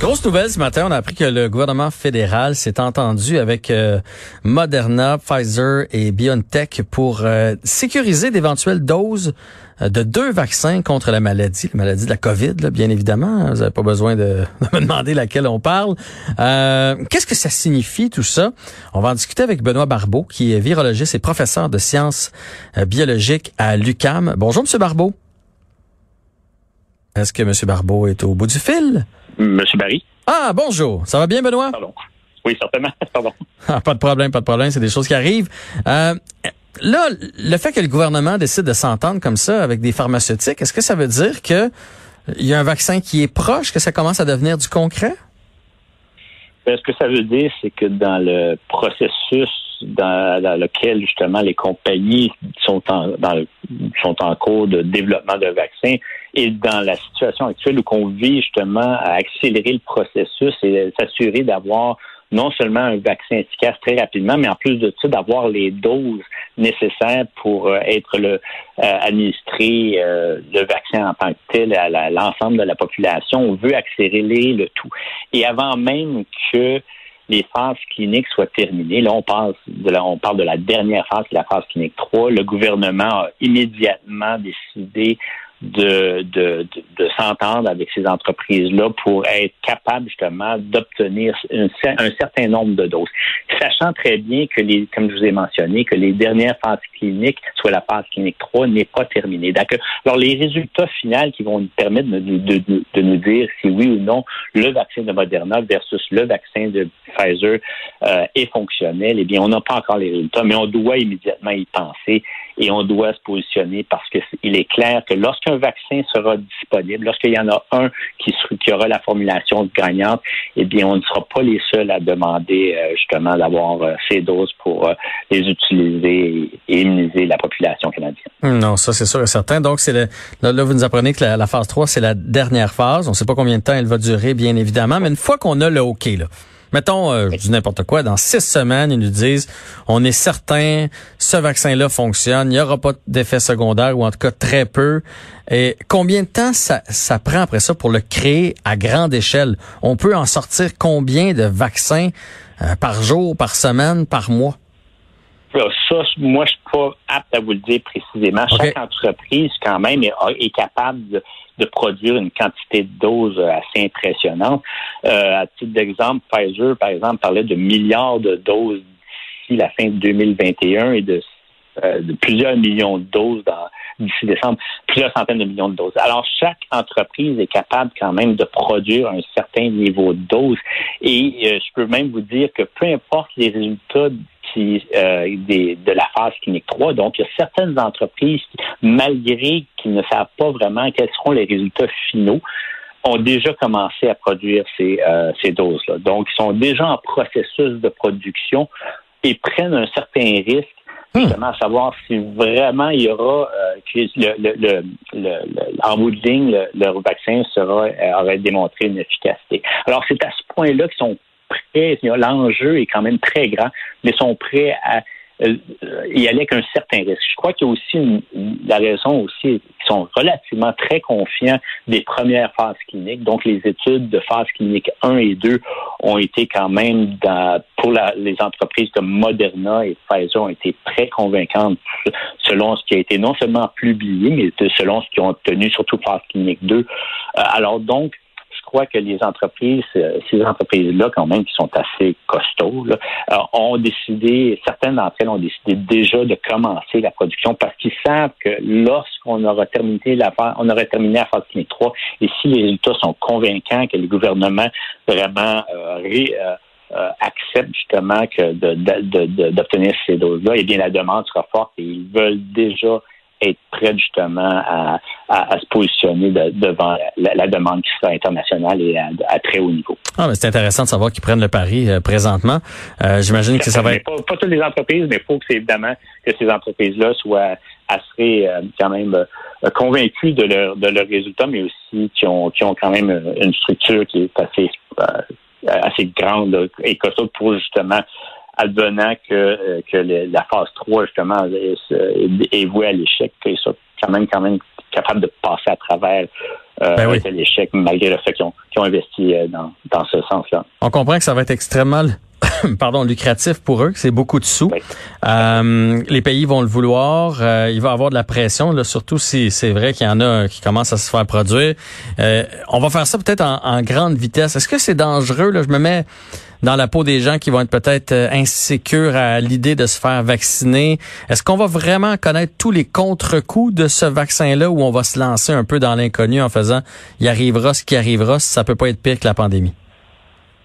Grosse nouvelle ce matin, on a appris que le gouvernement fédéral s'est entendu avec euh, Moderna, Pfizer et BioNTech pour euh, sécuriser d'éventuelles doses euh, de deux vaccins contre la maladie, la maladie de la COVID, bien évidemment. Vous n'avez pas besoin de, de, me demander laquelle on parle. Qu'est-ce que ça signifie tout ça? On va en discuter avec Benoît Barbeau, qui est virologiste et professeur de sciences biologiques à l'UCAM. Bonjour, Monsieur Barbeau. Est-ce que M. Barbeau est au bout du fil? Monsieur Barry. Ah, bonjour. Ça va bien, Benoît? Pardon. Oui, certainement. Pardon. Ah, pas de problème, pas de problème. C'est des choses qui arrivent. Euh, là, le fait que le gouvernement décide de s'entendre comme ça avec des pharmaceutiques, est-ce que ça veut dire que il y a un vaccin qui est proche, que ça commence à devenir du concret? Ben, ce que ça veut dire, c'est que dans le processus dans, lequel justement les compagnies sont en, dans, sont en cours de développement de vaccins et dans la situation actuelle où on vit justement à accélérer le processus et s'assurer d'avoir non seulement un vaccin efficace très rapidement, mais en plus de ça, d'avoir les doses nécessaires pour euh, être le, euh, administrer euh, le vaccin en tant que tel à l'ensemble de la population. On veut accélérer le tout. Et avant même que les phases cliniques soient terminées. Là, on parle de on parle de la dernière phase, la phase clinique 3. Le gouvernement a immédiatement décidé de, de, de, s'entendre avec ces entreprises-là pour être capable justement d'obtenir un, certain nombre de doses. Sachant très bien que les, comme je vous ai mentionné, que les dernières phases cliniques, soit la phase clinique 3, n'est pas terminée. Alors les résultats finaux qui vont nous permettre de, nous dire si oui ou non le vaccin de Moderna versus le vaccin de Pfizer euh, est fonctionnel, eh bien, on n'a pas encore les résultats, mais on doit immédiatement y penser et on doit se positionner parce qu'il est clair que lorsqu'un vaccin sera disponible, lorsqu'il y en a un qui, aura la formulation gagnante, eh bien, on ne sera pas les seuls à demander euh, justement d'avoir euh, ces doses pour euh, les utiliser et immuniser la population canadienne. Non, ça c'est sûr et certain. Donc, c'est le, là, vous nous apprenez que la, la phase 3, c'est la dernière phase. On ne sait pas combien de temps elle va durer, bien évidemment, mais une fois qu'on a le OK, là, Mettons, euh, je dis n'importe quoi, dans six semaines, ils nous disent, on est certain, ce vaccin-là fonctionne, il n'y aura pas d'effet secondaire, ou en tout cas très peu. Et combien de temps ça, ça prend après ça pour le créer à grande échelle? On peut en sortir combien de vaccins? Euh, par jour, par semaine, par mois? Ça, moi, je suis pas apte à vous le dire précisément. Chaque entreprise, quand même, est, est capable de de produire une quantité de doses assez impressionnante. Euh, à titre d'exemple, Pfizer, par exemple, parlait de milliards de doses d'ici la fin de 2021 et de, euh, de plusieurs millions de doses d'ici décembre, plusieurs centaines de millions de doses. Alors, chaque entreprise est capable quand même de produire un certain niveau de doses. Et euh, je peux même vous dire que peu importe les résultats euh, de la phase clinique 3. Donc, il y a certaines entreprises, malgré qu'ils ne savent pas vraiment quels seront les résultats finaux, ont déjà commencé à produire ces, euh, ces doses-là. Donc, ils sont déjà en processus de production et prennent un certain risque. Justement à savoir si vraiment il y aura euh, le, le, le, en bout de ligne, le, vaccin sera aurait démontré une efficacité. Alors c'est à ce point-là qu'ils sont L'enjeu est quand même très grand, mais sont prêts à euh, y aller avec un certain risque. Je crois qu'il y a aussi la raison aussi qu'ils sont relativement très confiants des premières phases cliniques. Donc, les études de phase clinique 1 et 2 ont été quand même pour les entreprises comme Moderna et Pfizer ont été très convaincantes selon ce qui a été non seument publié, mais selon ce qu'ils ont obtenu, surtout phase clinique 2. Euh, alors donc, crois que les entreprises, euh, ces entreprises-là, quand même, qui sont assez costauds, euh, ont décidé, certaines d'entre elles ont décidé déjà de commencer la production parce qu'ils savent que lorsqu'on aura terminé la on aura terminé la phase clinique 3, et si les résultats sont convaincants que les gouvernements vraiment euh, acceptent justement que d'obtenir ces doses-là, eh bien la demande sera forte et ils veulent déjà être prêts justement à, se positionner devant la, demande qui sera internationale et à, très haut niveau. Ah, c'est intéressant de savoir qu'ils prennent le pari euh, présentement. Euh, j'imagine que ça va être... Pas, toutes les entreprises, mais il faut que c'est évidemment que ces entreprises-là soient assez euh, quand même convaincues de leur de leurs résultats, mais aussi qui ont qui ont quand même une structure qui est assez assez grande et costaud pour justement advenant que, euh, que la phase 3, justement, est, vouée à l'échec, qu'ils soient quand même, quand même capables de passer à travers euh, ben l'échec, malgré le fait qu'ils ont, investi euh, dans, dans ce sens-là. On comprend que ça va être extrêmement pardon, lucratif pour eux, c'est beaucoup de sous. Euh, les pays vont le vouloir. Euh, il va y avoir de la pression, là, surtout si c'est vrai qu'il y en a qui commencent à se faire produire. Euh, on va faire ça peut-être en, en, grande vitesse. Est-ce que c'est dangereux? Là? Je me mets dans la peau des gens qui vont être peut-être insécures à l'idée de se faire vacciner. Est-ce qu'on va vraiment connaître tous les contre-coups de ce vaccin-là ou on va se lancer un peu dans l'inconnu en faisant il arrivera ce qui arrivera, ça peut pas être pire que la pandémie?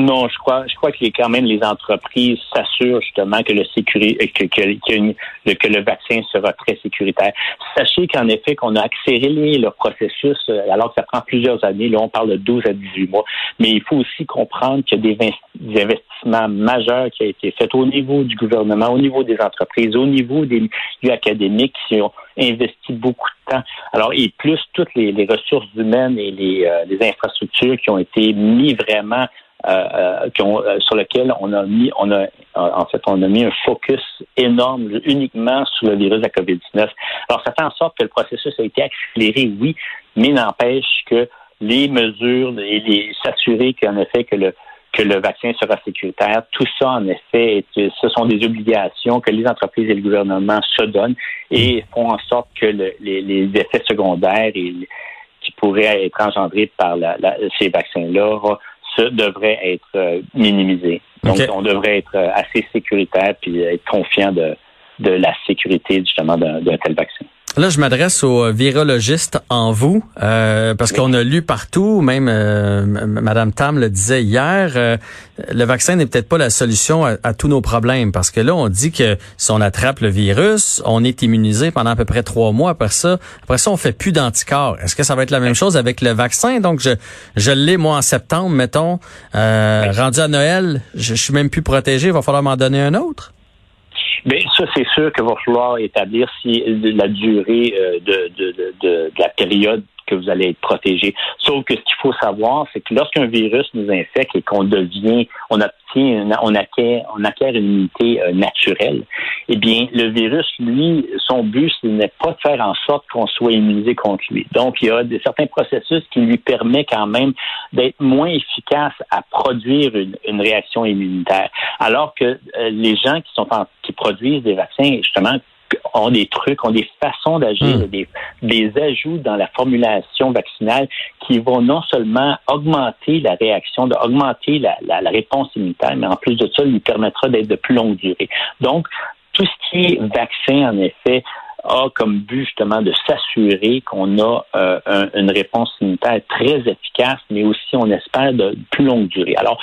Non, je crois, je crois que les, quand même les entreprises s'assurent justement que le que, que, que, le vaccin sera très sécuritaire. Sachez qu'en effet, qu'on a accéléré le processus euh, alors que ça prend plusieurs années. Là, on parle de 12 à 18 mois. Mais il faut aussi comprendre qu'il y a des, investissements majeurs qui ont été faits au niveau du gouvernement, au niveau des entreprises, au niveau des lieux académiques qui ont investi beaucoup de temps. Alors, et plus toutes les, ressources humaines et les, euh, les infrastructures qui ont été mis vraiment euh, euh, euh, sur lequel on a mis, on a en fait, on a mis un focus énorme uniquement sur le virus de la COVID-19. Alors, ça fait en sorte que le processus a été accéléré, oui, mais n'empêche que les mesures et les s'assurer qu'en effet que le que le vaccin sera sécuritaire. Tout ça, en effet, ce sont des obligations que les entreprises et le gouvernement se donnent et font en sorte que les, effets secondaires qui pourraient être engendrés par ces vaccins-là devrait être euh, minimisé. Donc, on devrait être euh, assez sécuritaire puis être confiant de, de la sécurité justement d'un tel vaccin. Là, je m'adresse aux euh, virologistes en vous, euh, parce qu'on a lu partout, même euh, Madame Tam le disait hier, euh, le vaccin n'est peut-être pas la solution à, tous nos problèmes, parce que là, on dit que si on attrape le virus, on est immunisé pendant à peu près trois mois. Après ça, après ça, on fait plus d'anticorps. Est-ce que ça va être la même chose avec le vaccin? Donc, je, je l'ai moi en septembre, mettons, rendu à Noël, je, je suis même plus protégé. Il va falloir m'en donner un autre. Mais ça, c'est sûr qu'il va falloir établir si la durée euh, de, de, de, de, la période que vous allez être protégé. Sauf que ce qu'il faut savoir, c'est que lorsqu'un virus nous infecte et qu'on devient, on obtient, on acquiert, on acquiert une immunité euh, naturelle, eh bien, le virus, lui, son but, ce n'est pas de faire en sorte qu'on soit immunisé contre lui. Donc, il y a certains processus qui lui permettent quand même d'être moins efficace à produire une, une réaction immunitaire. Alors que euh, les gens qui sont en, qui produisent des vaccins, justement, ont des trucs, ont des façons d'agir, hmm. des, des ajouts dans la formulation vaccinale qui vont non seulement augmenter la réaction, augmenter la, la, la réponse immunitaire, mais en plus de ça, lui permettra d'être de plus longue durée. Donc, tout ce qui est vaccin, en effet, a comme but justement de s'assurer qu'on a euh, une réponse immunitaire très efficace, mais aussi, on espère, de plus longue durée. Alors,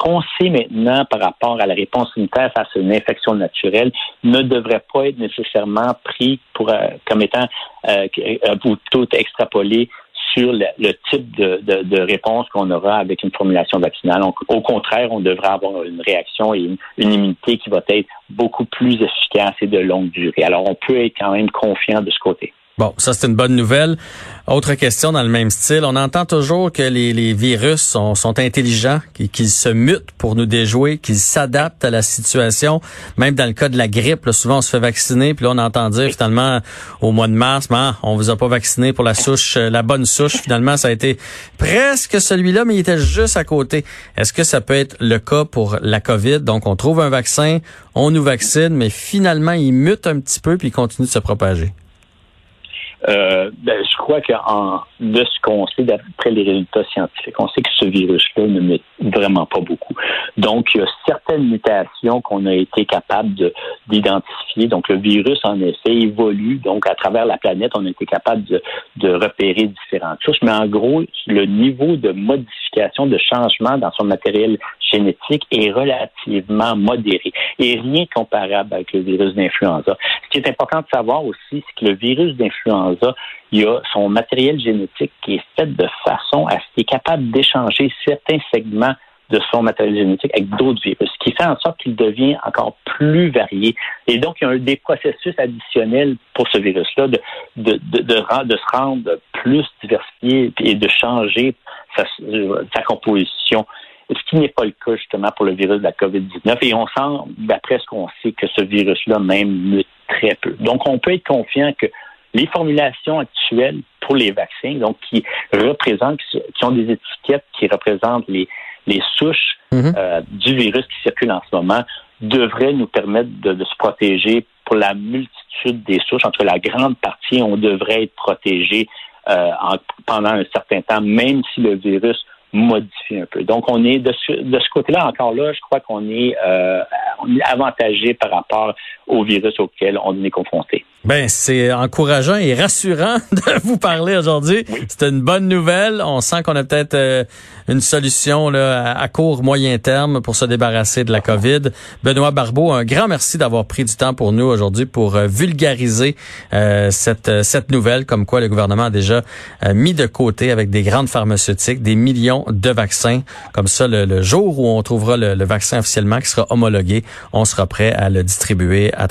qu'on sait maintenant par rapport à la réponse immunitaire face à une infection naturelle ne devrait pas être nécessairement pris pour euh, comme étant euh, euh tout extrapolé sur le, type de, de, réponse qu'on aura avec une formulation vaccinale. au contraire, on devrait avoir une réaction et une, immunité qui va être beaucoup plus efficace et de longue durée. Alors, on peut être quand même confiant de ce côté. Bon, ça c'est une bonne nouvelle. Autre question dans le même style. On entend toujours que les, les virus sont, sont intelligents, qu'ils se mutent pour nous déjouer, qu'ils s'adaptent à la situation. Même dans le cas de la grippe, souvent on se fait vacciner, puis là on entend dire finalement au mois de mars, ben, on vous a pas vacciné pour la souche, euh, la bonne souche. Finalement, ça a été presque celui-là, mais il était juste à côté. Est-ce que ça peut être le cas pour la COVID? Donc on trouve un vaccin, on nous vaccine, mais finalement il mute un petit peu puis il continue de se propager. Euh, ben, je crois que de ce qu'on sait d'après les résultats scientifiques, on sait que ce virus-là ne met vraiment pas beaucoup. Donc, il y a certaines mutations qu'on a été capable d'identifier. Donc, le virus, en effet, évolue. Donc, à travers la planète, on a été capable de, de repérer différentes choses. Mais en gros, le niveau de modification, de changement dans son matériel génétique est relativement modéré et rien comparable avec le virus d'influenza. Ce qui est important de savoir aussi, c'est que le virus d'influenza, il y a son matériel génétique qui est fait de façon à ce qu'il est capable d'échanger certains segments de son matériel génétique avec d'autres virus, ce qui fait en sorte qu'il devient encore plus varié. Et donc, il y a des processus additionnels pour ce virus-là de, de, de, de, se rendre plus diversifié et de changer sa, sa composition ce qui n'est pas le cas justement pour le virus de la COVID-19. Et on sent, d'après ce qu'on sait, que ce virus-là même mute très peu. Donc, on peut être confiant que les formulations actuelles pour les vaccins, donc qui représentent, qui ont des étiquettes qui représentent les, les souches mhm. euh, du virus qui circulent en ce moment devraient nous permettre de, se protéger pour la multitude des souches. Entre la grande partie, on devrait être protégé euh, pendant un certain temps, même si le virus modifie un peu. Donc, on est de ce, de ce côté-là, encore là, je crois qu'on est, euh, on est avantagé par rapport au virus auquel on est confronté. Ben, c'est encourageant et rassurant de vous parler aujourd'hui. C'est une bonne nouvelle. On sent qu'on a peut-être euh, une solution là, à court, moyen terme pour se débarrasser de la COVID. Benoît Barbeau, un grand merci d'avoir pris du temps pour nous aujourd'hui pour euh, vulgariser euh, cette, cette nouvelle, comme quoi le gouvernement a déjà mis de côté avec des grandes pharmaceutiques des millions de vaccins. Comme ça, le, jour où on trouvera le, le vaccin officiellement qui sera homologué, on sera prêt à le distribuer à